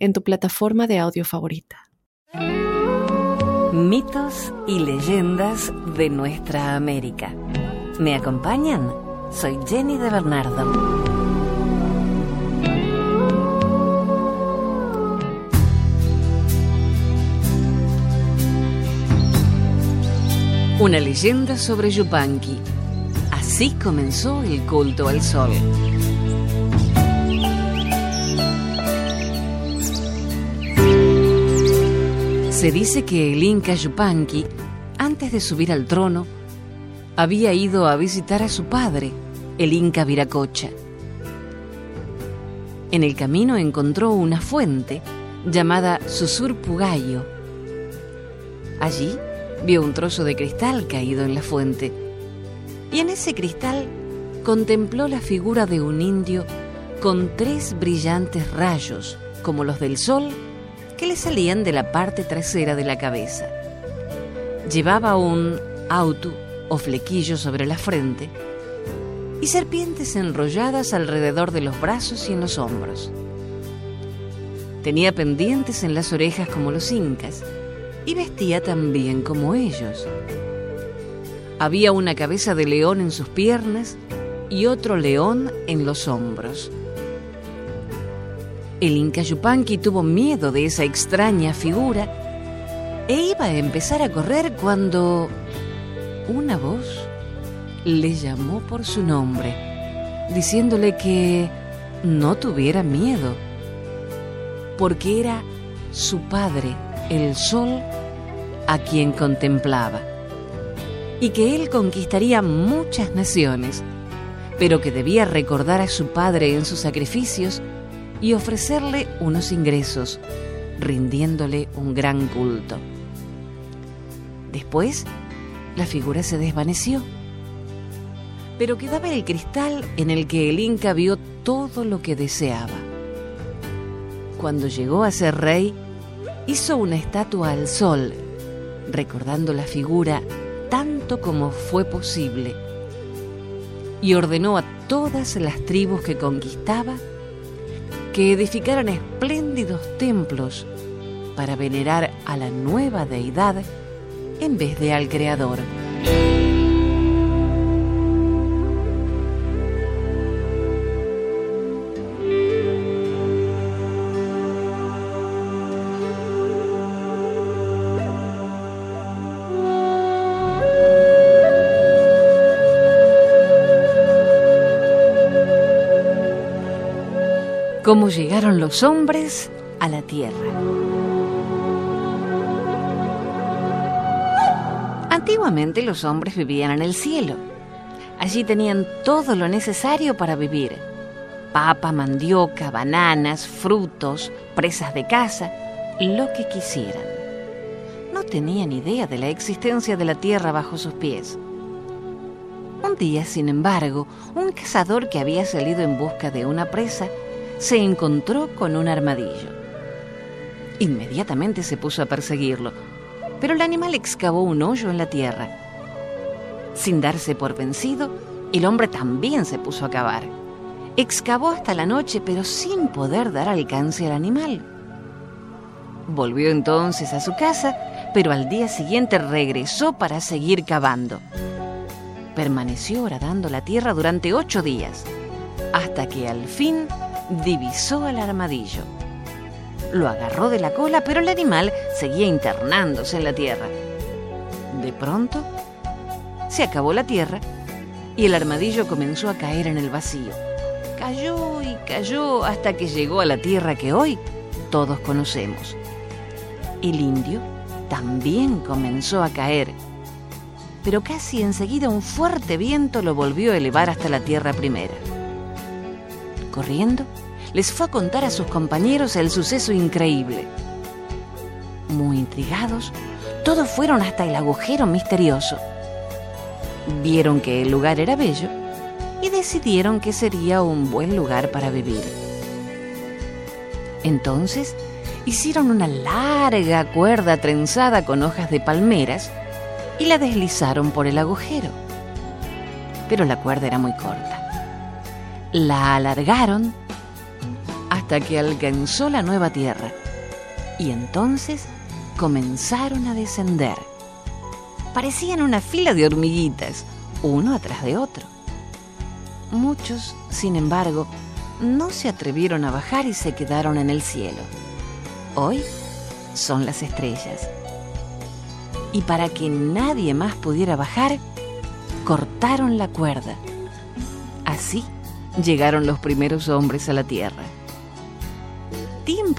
en tu plataforma de audio favorita. Mitos y leyendas de nuestra América. ¿Me acompañan? Soy Jenny de Bernardo. Una leyenda sobre Yupanqui. Así comenzó el culto al sol. Se dice que el Inca Yupanqui, antes de subir al trono, había ido a visitar a su padre, el Inca Viracocha. En el camino encontró una fuente llamada Susurpugayo. Allí vio un trozo de cristal caído en la fuente y en ese cristal contempló la figura de un indio con tres brillantes rayos como los del sol que le salían de la parte trasera de la cabeza. Llevaba un auto o flequillo sobre la frente y serpientes enrolladas alrededor de los brazos y en los hombros. Tenía pendientes en las orejas como los incas y vestía también como ellos. Había una cabeza de león en sus piernas y otro león en los hombros. El Inca Yupanqui tuvo miedo de esa extraña figura e iba a empezar a correr cuando una voz le llamó por su nombre, diciéndole que no tuviera miedo, porque era su padre, el sol, a quien contemplaba, y que él conquistaría muchas naciones, pero que debía recordar a su padre en sus sacrificios y ofrecerle unos ingresos, rindiéndole un gran culto. Después, la figura se desvaneció, pero quedaba el cristal en el que el Inca vio todo lo que deseaba. Cuando llegó a ser rey, hizo una estatua al sol, recordando la figura tanto como fue posible, y ordenó a todas las tribus que conquistaba que edificaran espléndidos templos para venerar a la nueva deidad en vez de al Creador. Cómo llegaron los hombres a la tierra. Antiguamente los hombres vivían en el cielo. Allí tenían todo lo necesario para vivir. Papa, mandioca, bananas, frutos, presas de caza, lo que quisieran. No tenían idea de la existencia de la tierra bajo sus pies. Un día, sin embargo, un cazador que había salido en busca de una presa se encontró con un armadillo. Inmediatamente se puso a perseguirlo, pero el animal excavó un hoyo en la tierra. Sin darse por vencido, el hombre también se puso a cavar. Excavó hasta la noche, pero sin poder dar alcance al animal. Volvió entonces a su casa, pero al día siguiente regresó para seguir cavando. Permaneció horadando la tierra durante ocho días, hasta que al fin divisó al armadillo. Lo agarró de la cola, pero el animal seguía internándose en la tierra. De pronto, se acabó la tierra y el armadillo comenzó a caer en el vacío. Cayó y cayó hasta que llegó a la tierra que hoy todos conocemos. El indio también comenzó a caer, pero casi enseguida un fuerte viento lo volvió a elevar hasta la tierra primera. Corriendo, les fue a contar a sus compañeros el suceso increíble. Muy intrigados, todos fueron hasta el agujero misterioso. Vieron que el lugar era bello y decidieron que sería un buen lugar para vivir. Entonces hicieron una larga cuerda trenzada con hojas de palmeras y la deslizaron por el agujero. Pero la cuerda era muy corta. La alargaron hasta que alcanzó la nueva tierra y entonces comenzaron a descender. Parecían una fila de hormiguitas, uno atrás de otro. Muchos, sin embargo, no se atrevieron a bajar y se quedaron en el cielo. Hoy son las estrellas. Y para que nadie más pudiera bajar, cortaron la cuerda. Así llegaron los primeros hombres a la Tierra.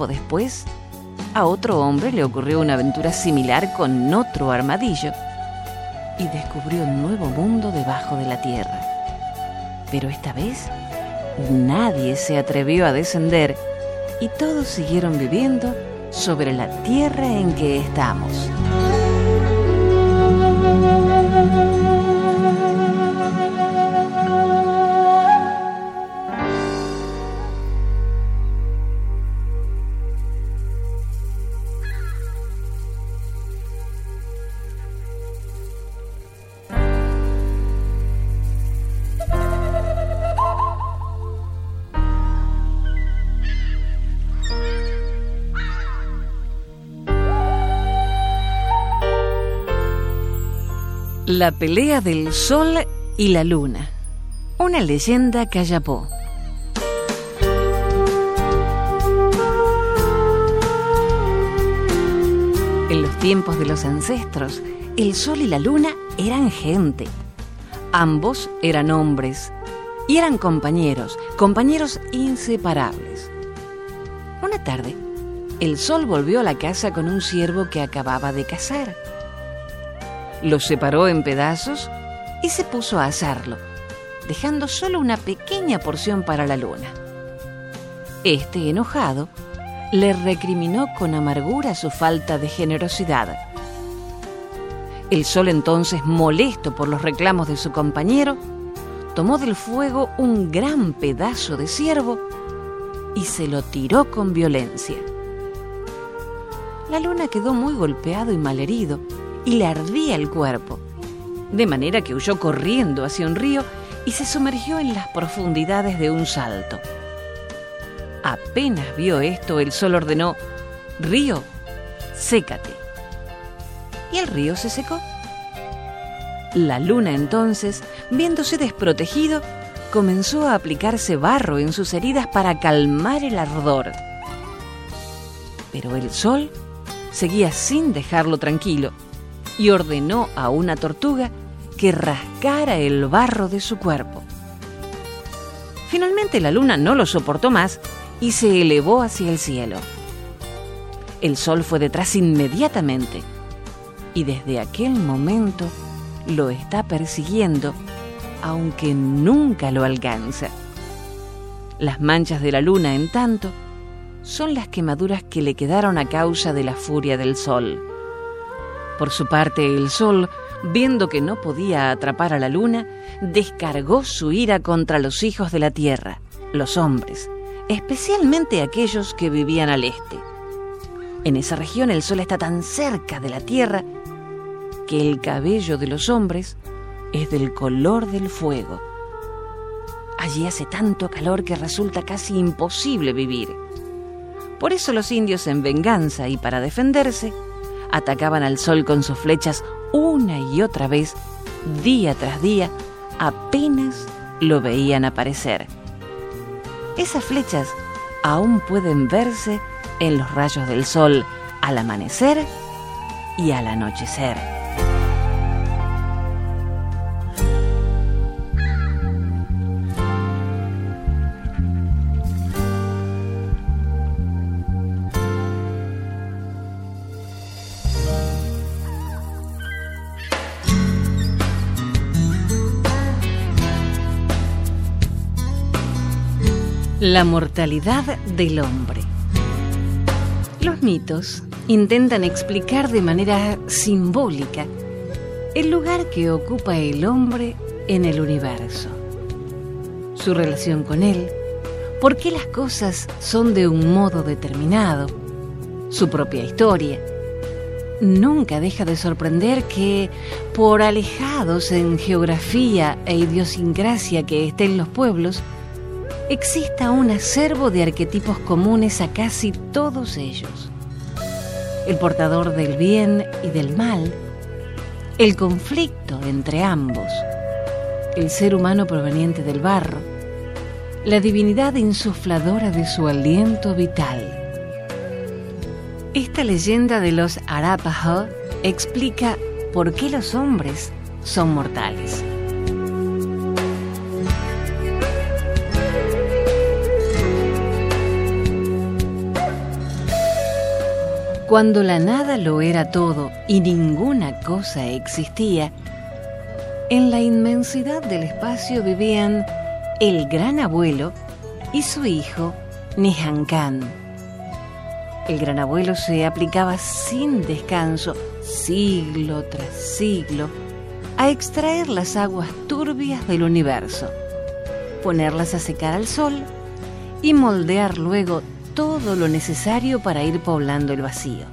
Después, a otro hombre le ocurrió una aventura similar con otro armadillo y descubrió un nuevo mundo debajo de la Tierra. Pero esta vez nadie se atrevió a descender y todos siguieron viviendo sobre la tierra en que estamos. La pelea del sol y la luna. Una leyenda callapó. En los tiempos de los ancestros, el sol y la luna eran gente. Ambos eran hombres y eran compañeros, compañeros inseparables. Una tarde, el sol volvió a la casa con un ciervo que acababa de cazar lo separó en pedazos y se puso a asarlo, dejando solo una pequeña porción para la luna. Este, enojado, le recriminó con amargura su falta de generosidad. El sol entonces, molesto por los reclamos de su compañero, tomó del fuego un gran pedazo de ciervo y se lo tiró con violencia. La luna quedó muy golpeado y malherido, y le ardía el cuerpo, de manera que huyó corriendo hacia un río y se sumergió en las profundidades de un salto. Apenas vio esto, el sol ordenó, Río, sécate. Y el río se secó. La luna entonces, viéndose desprotegido, comenzó a aplicarse barro en sus heridas para calmar el ardor. Pero el sol seguía sin dejarlo tranquilo y ordenó a una tortuga que rascara el barro de su cuerpo. Finalmente la luna no lo soportó más y se elevó hacia el cielo. El sol fue detrás inmediatamente y desde aquel momento lo está persiguiendo aunque nunca lo alcanza. Las manchas de la luna, en tanto, son las quemaduras que le quedaron a causa de la furia del sol. Por su parte, el sol, viendo que no podía atrapar a la luna, descargó su ira contra los hijos de la tierra, los hombres, especialmente aquellos que vivían al este. En esa región el sol está tan cerca de la tierra que el cabello de los hombres es del color del fuego. Allí hace tanto calor que resulta casi imposible vivir. Por eso los indios en venganza y para defenderse atacaban al sol con sus flechas una y otra vez, día tras día, apenas lo veían aparecer. Esas flechas aún pueden verse en los rayos del sol al amanecer y al anochecer. La mortalidad del hombre. Los mitos intentan explicar de manera simbólica el lugar que ocupa el hombre en el universo, su relación con él, por qué las cosas son de un modo determinado, su propia historia. Nunca deja de sorprender que, por alejados en geografía e idiosincrasia que estén los pueblos, exista un acervo de arquetipos comunes a casi todos ellos. El portador del bien y del mal, el conflicto entre ambos, el ser humano proveniente del barro, la divinidad insufladora de su aliento vital. Esta leyenda de los Arapaho explica por qué los hombres son mortales. Cuando la nada lo era todo y ninguna cosa existía, en la inmensidad del espacio vivían el gran abuelo y su hijo Nihankan. El gran abuelo se aplicaba sin descanso, siglo tras siglo, a extraer las aguas turbias del universo, ponerlas a secar al sol y moldear luego todo lo necesario para ir poblando el vacío.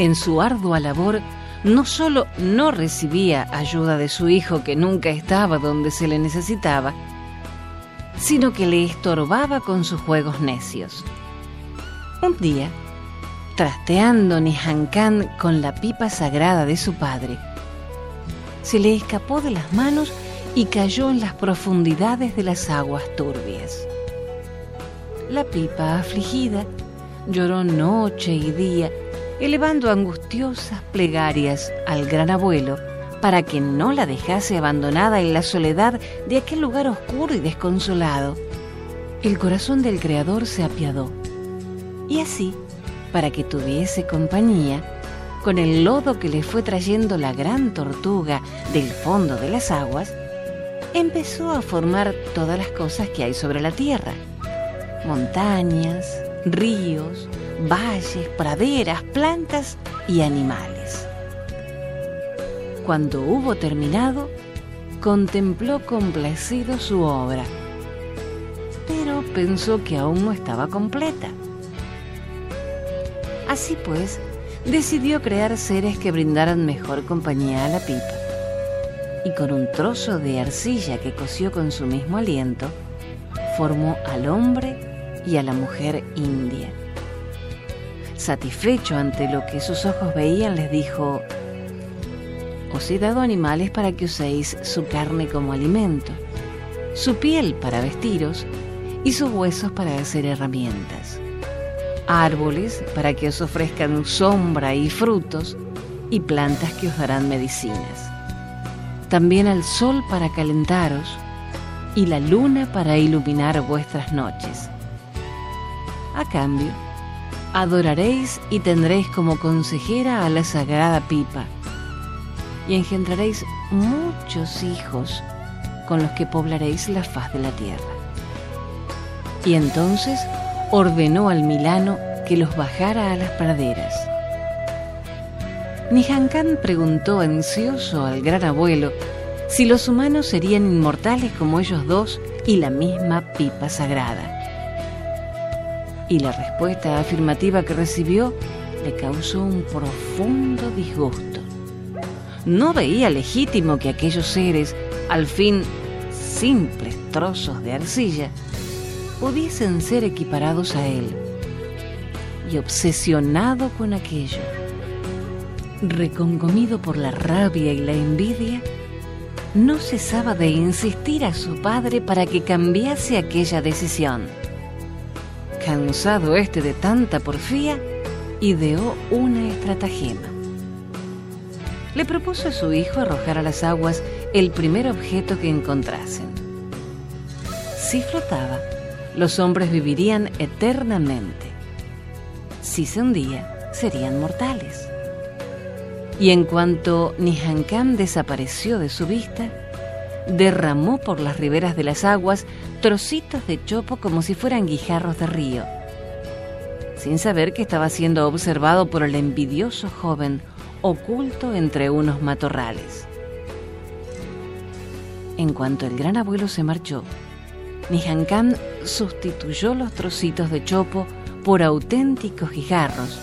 En su ardua labor, no solo no recibía ayuda de su hijo que nunca estaba donde se le necesitaba, sino que le estorbaba con sus juegos necios. Un día, trasteando Nihankan con la pipa sagrada de su padre, se le escapó de las manos y cayó en las profundidades de las aguas turbias. La pipa, afligida, lloró noche y día, elevando angustiosas plegarias al gran abuelo, para que no la dejase abandonada en la soledad de aquel lugar oscuro y desconsolado. El corazón del Creador se apiadó. Y así, para que tuviese compañía, con el lodo que le fue trayendo la gran tortuga del fondo de las aguas, empezó a formar todas las cosas que hay sobre la tierra. Montañas, ríos, valles, praderas, plantas y animales. Cuando hubo terminado, contempló complacido su obra, pero pensó que aún no estaba completa. Así pues, decidió crear seres que brindaran mejor compañía a la pipa. Y con un trozo de arcilla que cosió con su mismo aliento, formó al hombre y a la mujer india. Satisfecho ante lo que sus ojos veían, les dijo, os he dado animales para que uséis su carne como alimento, su piel para vestiros y sus huesos para hacer herramientas, árboles para que os ofrezcan sombra y frutos y plantas que os darán medicinas. También al sol para calentaros y la luna para iluminar vuestras noches. A cambio, adoraréis y tendréis como consejera a la sagrada pipa, y engendraréis muchos hijos con los que poblaréis la faz de la tierra. Y entonces ordenó al Milano que los bajara a las praderas. Nihankan preguntó ansioso al gran abuelo si los humanos serían inmortales como ellos dos y la misma pipa sagrada. Y la respuesta afirmativa que recibió le causó un profundo disgusto no veía legítimo que aquellos seres, al fin simples trozos de arcilla, pudiesen ser equiparados a él. Y obsesionado con aquello, reconcomido por la rabia y la envidia, no cesaba de insistir a su padre para que cambiase aquella decisión. Cansado este de tanta porfía, ideó una estratagema le propuso a su hijo arrojar a las aguas el primer objeto que encontrasen. Si flotaba, los hombres vivirían eternamente. Si se hundía, serían mortales. Y en cuanto Nihankam desapareció de su vista, derramó por las riberas de las aguas trocitos de chopo como si fueran guijarros de río. sin saber que estaba siendo observado por el envidioso joven oculto entre unos matorrales. En cuanto el gran abuelo se marchó, Nihankam sustituyó los trocitos de chopo por auténticos guijarros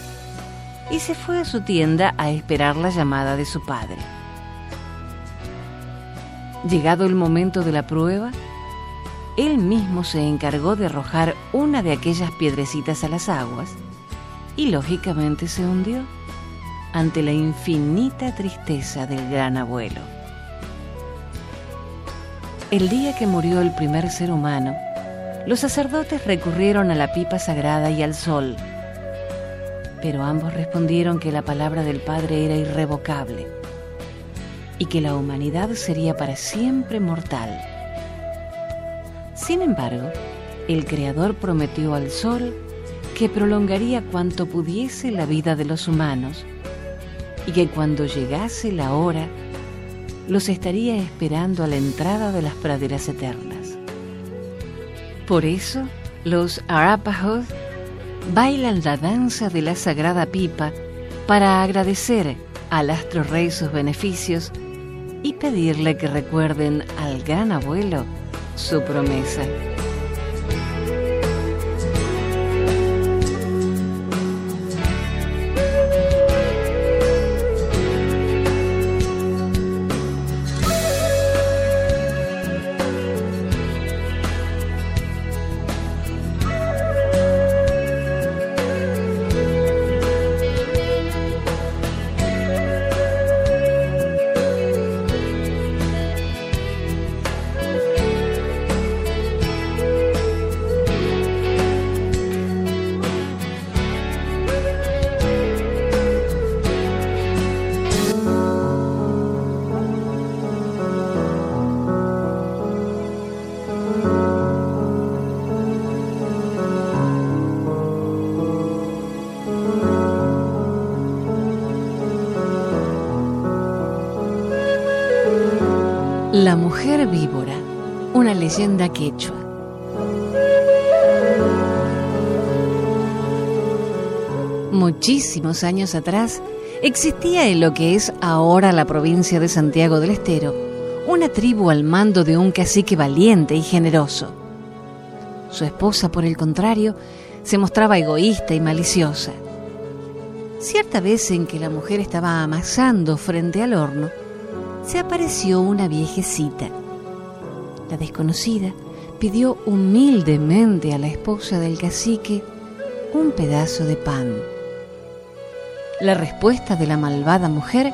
y se fue a su tienda a esperar la llamada de su padre. Llegado el momento de la prueba, él mismo se encargó de arrojar una de aquellas piedrecitas a las aguas y lógicamente se hundió ante la infinita tristeza del gran abuelo. El día que murió el primer ser humano, los sacerdotes recurrieron a la pipa sagrada y al sol, pero ambos respondieron que la palabra del Padre era irrevocable y que la humanidad sería para siempre mortal. Sin embargo, el Creador prometió al sol que prolongaría cuanto pudiese la vida de los humanos y que cuando llegase la hora los estaría esperando a la entrada de las praderas eternas. Por eso, los Arapaho bailan la danza de la sagrada pipa para agradecer al astro rey sus beneficios y pedirle que recuerden al gran abuelo su promesa. La mujer víbora, una leyenda quechua. Muchísimos años atrás existía en lo que es ahora la provincia de Santiago del Estero una tribu al mando de un cacique valiente y generoso. Su esposa, por el contrario, se mostraba egoísta y maliciosa. Cierta vez en que la mujer estaba amasando frente al horno, se apareció una viejecita. La desconocida pidió humildemente a la esposa del cacique un pedazo de pan. La respuesta de la malvada mujer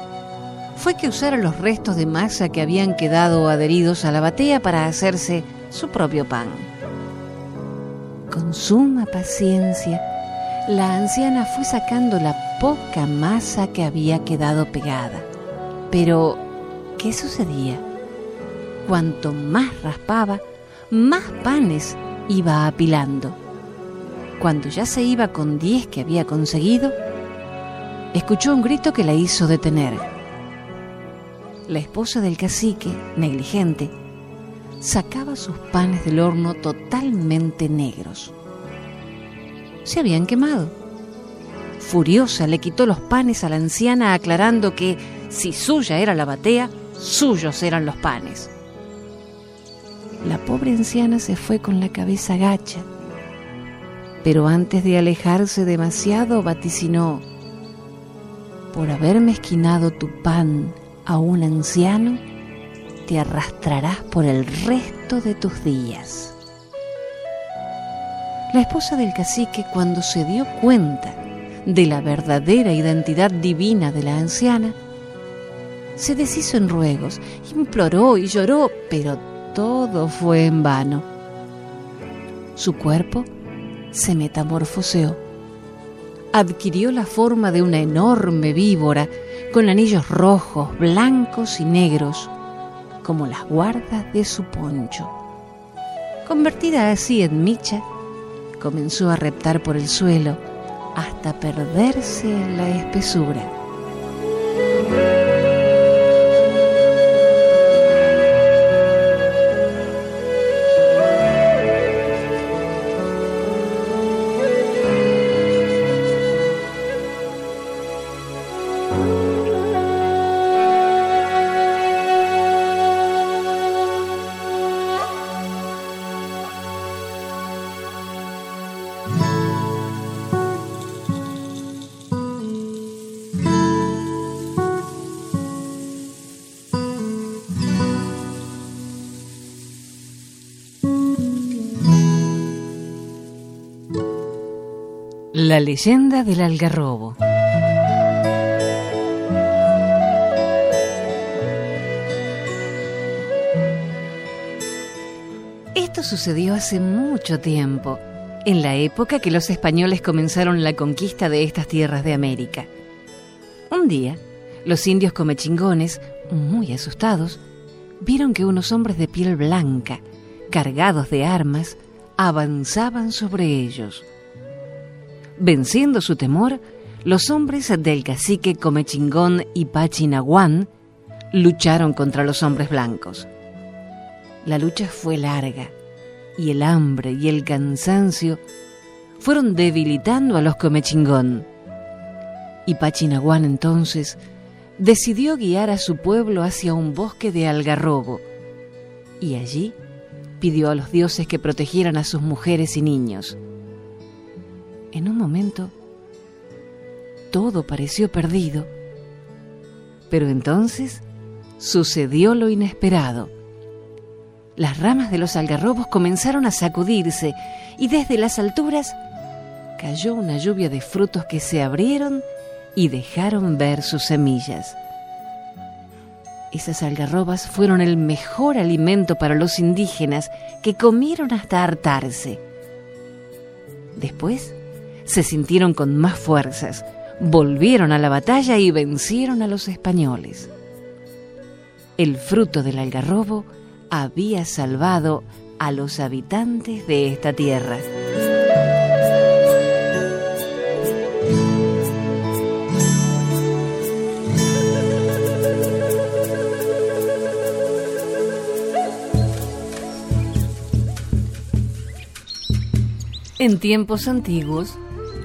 fue que usara los restos de masa que habían quedado adheridos a la batea para hacerse su propio pan. Con suma paciencia, la anciana fue sacando la poca masa que había quedado pegada. Pero ¿Qué sucedía? Cuanto más raspaba, más panes iba apilando. Cuando ya se iba con diez que había conseguido, escuchó un grito que la hizo detener. La esposa del cacique, negligente, sacaba sus panes del horno totalmente negros. Se habían quemado. Furiosa le quitó los panes a la anciana aclarando que si suya era la batea, suyos eran los panes. La pobre anciana se fue con la cabeza gacha, pero antes de alejarse demasiado vaticinó, por haber mezquinado tu pan a un anciano, te arrastrarás por el resto de tus días. La esposa del cacique, cuando se dio cuenta de la verdadera identidad divina de la anciana, se deshizo en ruegos, imploró y lloró, pero todo fue en vano. Su cuerpo se metamorfoseó. Adquirió la forma de una enorme víbora con anillos rojos, blancos y negros, como las guardas de su poncho. Convertida así en micha, comenzó a reptar por el suelo hasta perderse en la espesura. La leyenda del algarrobo. Esto sucedió hace mucho tiempo, en la época que los españoles comenzaron la conquista de estas tierras de América. Un día, los indios comechingones, muy asustados, vieron que unos hombres de piel blanca, cargados de armas, avanzaban sobre ellos. Venciendo su temor, los hombres del cacique Comechingón y Pachinaguán lucharon contra los hombres blancos. La lucha fue larga y el hambre y el cansancio fueron debilitando a los Comechingón. Y Pachinaguán entonces decidió guiar a su pueblo hacia un bosque de algarrobo y allí pidió a los dioses que protegieran a sus mujeres y niños. En un momento, todo pareció perdido, pero entonces sucedió lo inesperado. Las ramas de los algarrobos comenzaron a sacudirse y desde las alturas cayó una lluvia de frutos que se abrieron y dejaron ver sus semillas. Esas algarrobas fueron el mejor alimento para los indígenas que comieron hasta hartarse. Después se sintieron con más fuerzas, volvieron a la batalla y vencieron a los españoles. El fruto del algarrobo había salvado a los habitantes de esta tierra. En tiempos antiguos,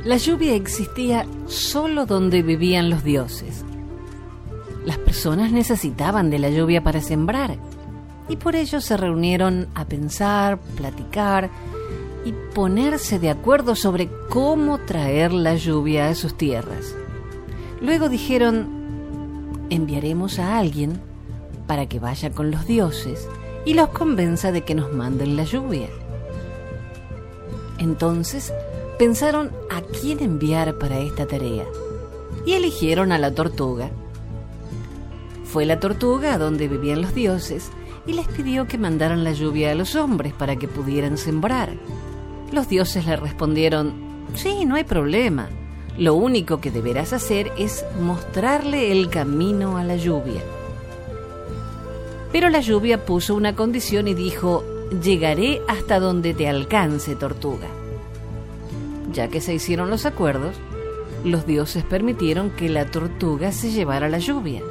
la lluvia existía solo donde vivían los dioses. Las personas necesitaban de la lluvia para sembrar y por ello se reunieron a pensar, platicar y ponerse de acuerdo sobre cómo traer la lluvia a sus tierras. Luego dijeron, enviaremos a alguien para que vaya con los dioses y los convenza de que nos manden la lluvia. Entonces pensaron a quién enviar para esta tarea y eligieron a la tortuga. Fue la tortuga donde vivían los dioses y les pidió que mandaran la lluvia a los hombres para que pudieran sembrar. Los dioses le respondieron, sí, no hay problema. Lo único que deberás hacer es mostrarle el camino a la lluvia. Pero la lluvia puso una condición y dijo, llegaré hasta donde te alcance, tortuga. Ya que se hicieron los acuerdos, los dioses permitieron que la tortuga se llevara la lluvia.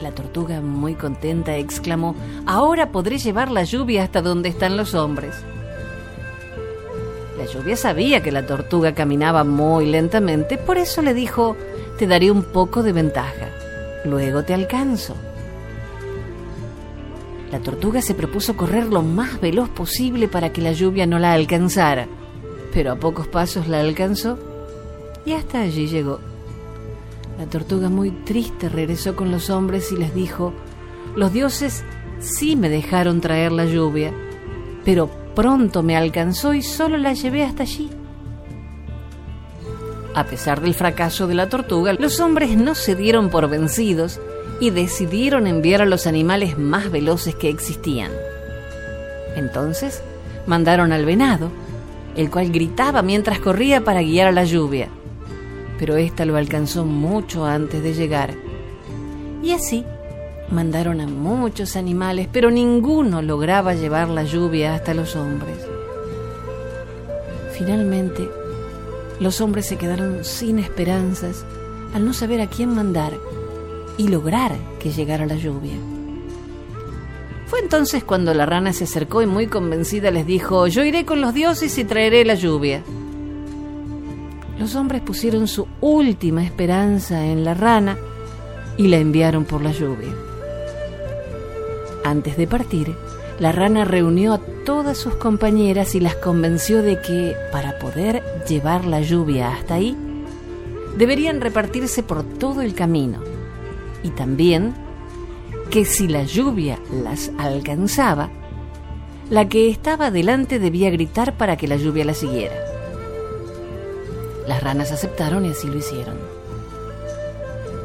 La tortuga, muy contenta, exclamó, Ahora podré llevar la lluvia hasta donde están los hombres. La lluvia sabía que la tortuga caminaba muy lentamente, por eso le dijo, Te daré un poco de ventaja, luego te alcanzo. La tortuga se propuso correr lo más veloz posible para que la lluvia no la alcanzara, pero a pocos pasos la alcanzó y hasta allí llegó. La tortuga muy triste regresó con los hombres y les dijo, los dioses sí me dejaron traer la lluvia, pero pronto me alcanzó y solo la llevé hasta allí. A pesar del fracaso de la tortuga, los hombres no se dieron por vencidos y decidieron enviar a los animales más veloces que existían. Entonces mandaron al venado, el cual gritaba mientras corría para guiar a la lluvia, pero ésta lo alcanzó mucho antes de llegar. Y así mandaron a muchos animales, pero ninguno lograba llevar la lluvia hasta los hombres. Finalmente, los hombres se quedaron sin esperanzas al no saber a quién mandar y lograr que llegara la lluvia. Fue entonces cuando la rana se acercó y muy convencida les dijo, yo iré con los dioses y traeré la lluvia. Los hombres pusieron su última esperanza en la rana y la enviaron por la lluvia. Antes de partir, la rana reunió a todas sus compañeras y las convenció de que, para poder llevar la lluvia hasta ahí, deberían repartirse por todo el camino y también que si la lluvia las alcanzaba, la que estaba delante debía gritar para que la lluvia la siguiera. Las ranas aceptaron y así lo hicieron.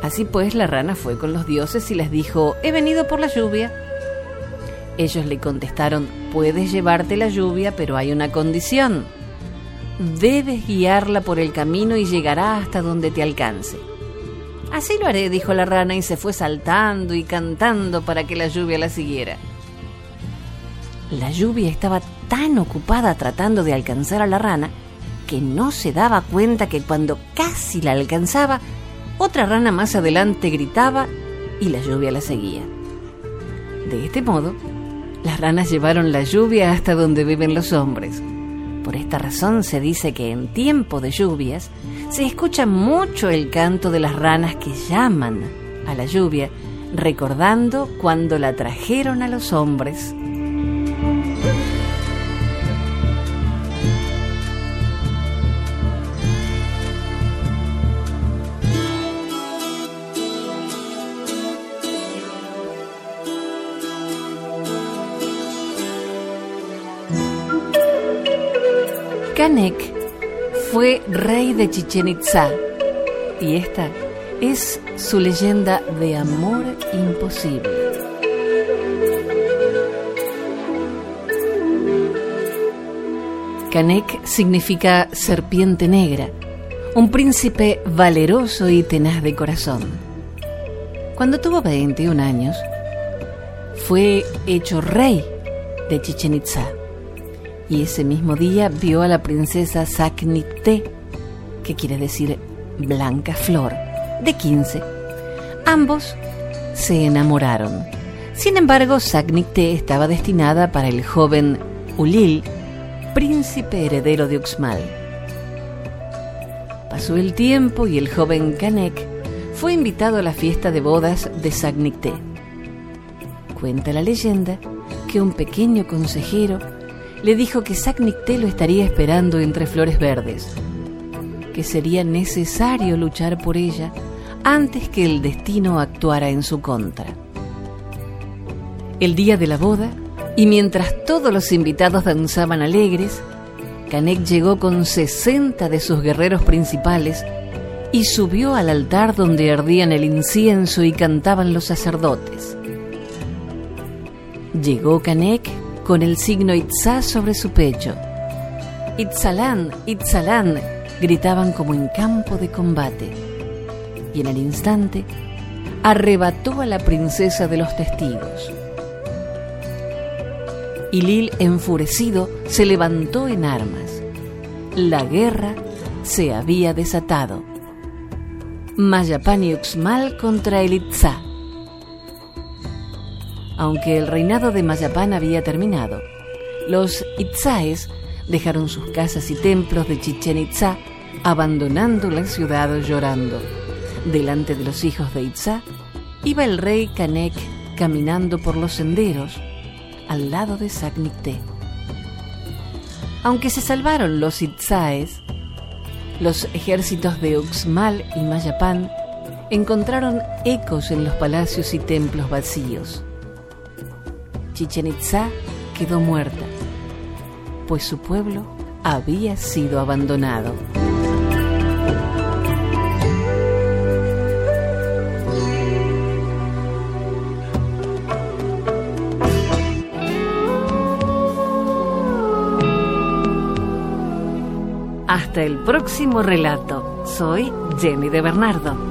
Así pues, la rana fue con los dioses y les dijo, he venido por la lluvia. Ellos le contestaron, puedes llevarte la lluvia, pero hay una condición. Debes guiarla por el camino y llegará hasta donde te alcance. Así lo haré, dijo la rana y se fue saltando y cantando para que la lluvia la siguiera. La lluvia estaba tan ocupada tratando de alcanzar a la rana que no se daba cuenta que cuando casi la alcanzaba, otra rana más adelante gritaba y la lluvia la seguía. De este modo, las ranas llevaron la lluvia hasta donde viven los hombres. Por esta razón se dice que en tiempo de lluvias se escucha mucho el canto de las ranas que llaman a la lluvia, recordando cuando la trajeron a los hombres Canek fue rey de Chichen Itza y esta es su leyenda de amor imposible. Canek significa serpiente negra, un príncipe valeroso y tenaz de corazón. Cuando tuvo 21 años, fue hecho rey de Chichen Itza y ese mismo día vio a la princesa Saknipte, que quiere decir blanca flor, de 15. Ambos se enamoraron. Sin embargo, Saknipte estaba destinada para el joven Ulil, príncipe heredero de Uxmal. Pasó el tiempo y el joven Kanek fue invitado a la fiesta de bodas de Saknipte. Cuenta la leyenda que un pequeño consejero le dijo que Saknikte lo estaría esperando entre flores verdes, que sería necesario luchar por ella antes que el destino actuara en su contra. El día de la boda, y mientras todos los invitados danzaban alegres, Kanek llegó con 60 de sus guerreros principales y subió al altar donde ardían el incienso y cantaban los sacerdotes. Llegó Kanek con el signo Itzá sobre su pecho. Itzalán, Itzalán, gritaban como en campo de combate. Y en el instante arrebató a la princesa de los testigos. Y Lil, enfurecido, se levantó en armas. La guerra se había desatado. Mayapán y Uxmal contra el Itzá aunque el reinado de Mayapán había terminado. Los Itzaes dejaron sus casas y templos de Chichen Itza, abandonando la ciudad llorando. Delante de los hijos de Itza iba el rey Canek caminando por los senderos al lado de Saknikte. Aunque se salvaron los Itzaes, los ejércitos de Uxmal y Mayapán encontraron ecos en los palacios y templos vacíos. Chichen Itza quedó muerta, pues su pueblo había sido abandonado. Hasta el próximo relato. Soy Jenny de Bernardo.